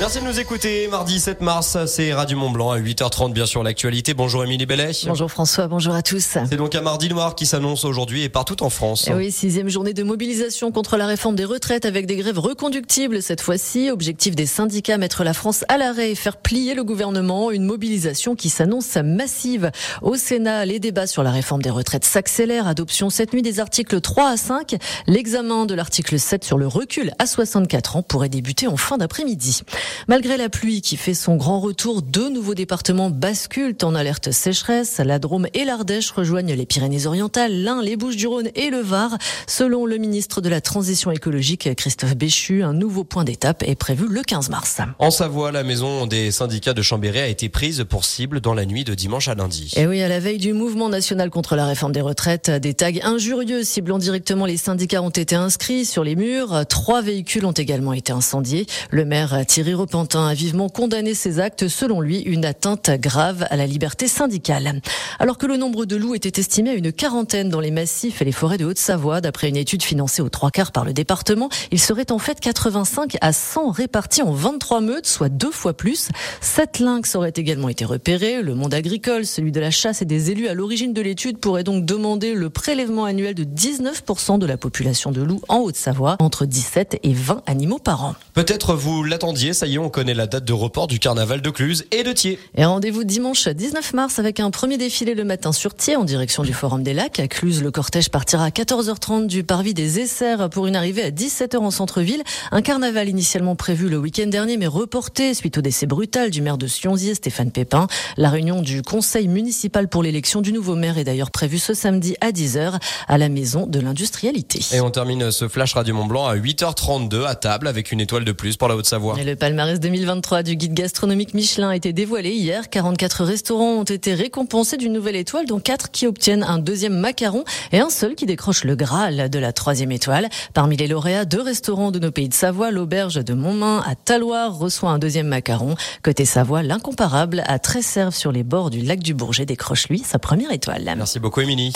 Merci de nous écouter. Mardi 7 mars, c'est Radio Mont Blanc à 8h30, bien sûr, l'actualité. Bonjour Émilie Bellet. Bonjour François, bonjour à tous. C'est donc un mardi noir qui s'annonce aujourd'hui et partout en France. Et eh oui, sixième journée de mobilisation contre la réforme des retraites avec des grèves reconductibles cette fois-ci. Objectif des syndicats, mettre la France à l'arrêt et faire plier le gouvernement. Une mobilisation qui s'annonce massive. Au Sénat, les débats sur la réforme des retraites s'accélèrent. Adoption cette nuit des articles 3 à 5. L'examen de l'article 7 sur le recul à 64 ans pourrait débuter en fin d'après-midi. Malgré la pluie qui fait son grand retour, deux nouveaux départements basculent en alerte sécheresse. La Drôme et l'Ardèche rejoignent les Pyrénées-Orientales, l'Ain, les Bouches-du-Rhône et le Var. Selon le ministre de la Transition écologique, Christophe Béchu, un nouveau point d'étape est prévu le 15 mars. En Savoie, la maison des syndicats de Chambéry a été prise pour cible dans la nuit de dimanche à lundi. Et oui, à la veille du mouvement national contre la réforme des retraites, des tags injurieux ciblant directement les syndicats ont été inscrits sur les murs. Trois véhicules ont également été incendiés. Le maire Thierry Repentin a vivement condamné ces actes, selon lui, une atteinte grave à la liberté syndicale. Alors que le nombre de loups était estimé à une quarantaine dans les massifs et les forêts de Haute-Savoie, d'après une étude financée aux trois quarts par le département, il serait en fait 85 à 100 répartis en 23 meutes, soit deux fois plus. Sept lynx auraient également été repérés. Le monde agricole, celui de la chasse et des élus à l'origine de l'étude pourraient donc demander le prélèvement annuel de 19% de la population de loups en Haute-Savoie, entre 17 et 20 animaux par an. Peut-être vous l'attendiez, ça y est, on connaît la date de report du carnaval de Cluse et de Thiers. Et rendez-vous dimanche 19 mars avec un premier défilé le matin sur Thiers en direction du Forum des Lacs. À Cluse, le cortège partira à 14h30 du parvis des Essers pour une arrivée à 17h en centre-ville. Un carnaval initialement prévu le week-end dernier mais reporté suite au décès brutal du maire de Sionzier, Stéphane Pépin. La réunion du conseil municipal pour l'élection du nouveau maire est d'ailleurs prévue ce samedi à 10h à la maison de l'industrialité. Et on termine ce flash Radio Mont Blanc à 8h32 à table avec une étoile de plus pour la Haute-Savoie. Palmarès 2023 du guide gastronomique Michelin a été dévoilé hier. 44 restaurants ont été récompensés d'une nouvelle étoile, dont 4 qui obtiennent un deuxième macaron et un seul qui décroche le Graal de la troisième étoile. Parmi les lauréats, deux restaurants de nos pays de Savoie, l'auberge de Montmain à Taloir reçoit un deuxième macaron. Côté Savoie, l'incomparable à Tresserve sur les bords du lac du Bourget décroche lui sa première étoile. Merci beaucoup Émilie.